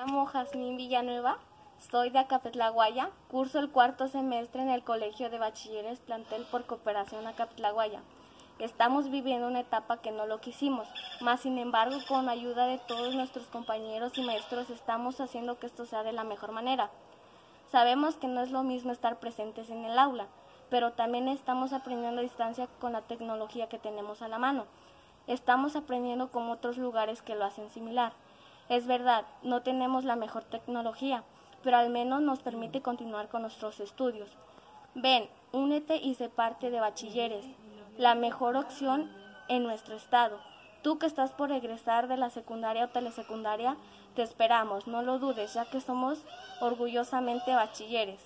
Llamo Jazmín Villanueva, soy de Acapetlaguaya, curso el cuarto semestre en el Colegio de Bachilleres Plantel por Cooperación Acapetlaguaya. Estamos viviendo una etapa que no lo quisimos, mas sin embargo con ayuda de todos nuestros compañeros y maestros estamos haciendo que esto sea de la mejor manera. Sabemos que no es lo mismo estar presentes en el aula, pero también estamos aprendiendo a distancia con la tecnología que tenemos a la mano. Estamos aprendiendo con otros lugares que lo hacen similar. Es verdad, no tenemos la mejor tecnología, pero al menos nos permite continuar con nuestros estudios. Ven, únete y sé parte de bachilleres, la mejor opción en nuestro estado. Tú que estás por egresar de la secundaria o telesecundaria, te esperamos, no lo dudes, ya que somos orgullosamente bachilleres.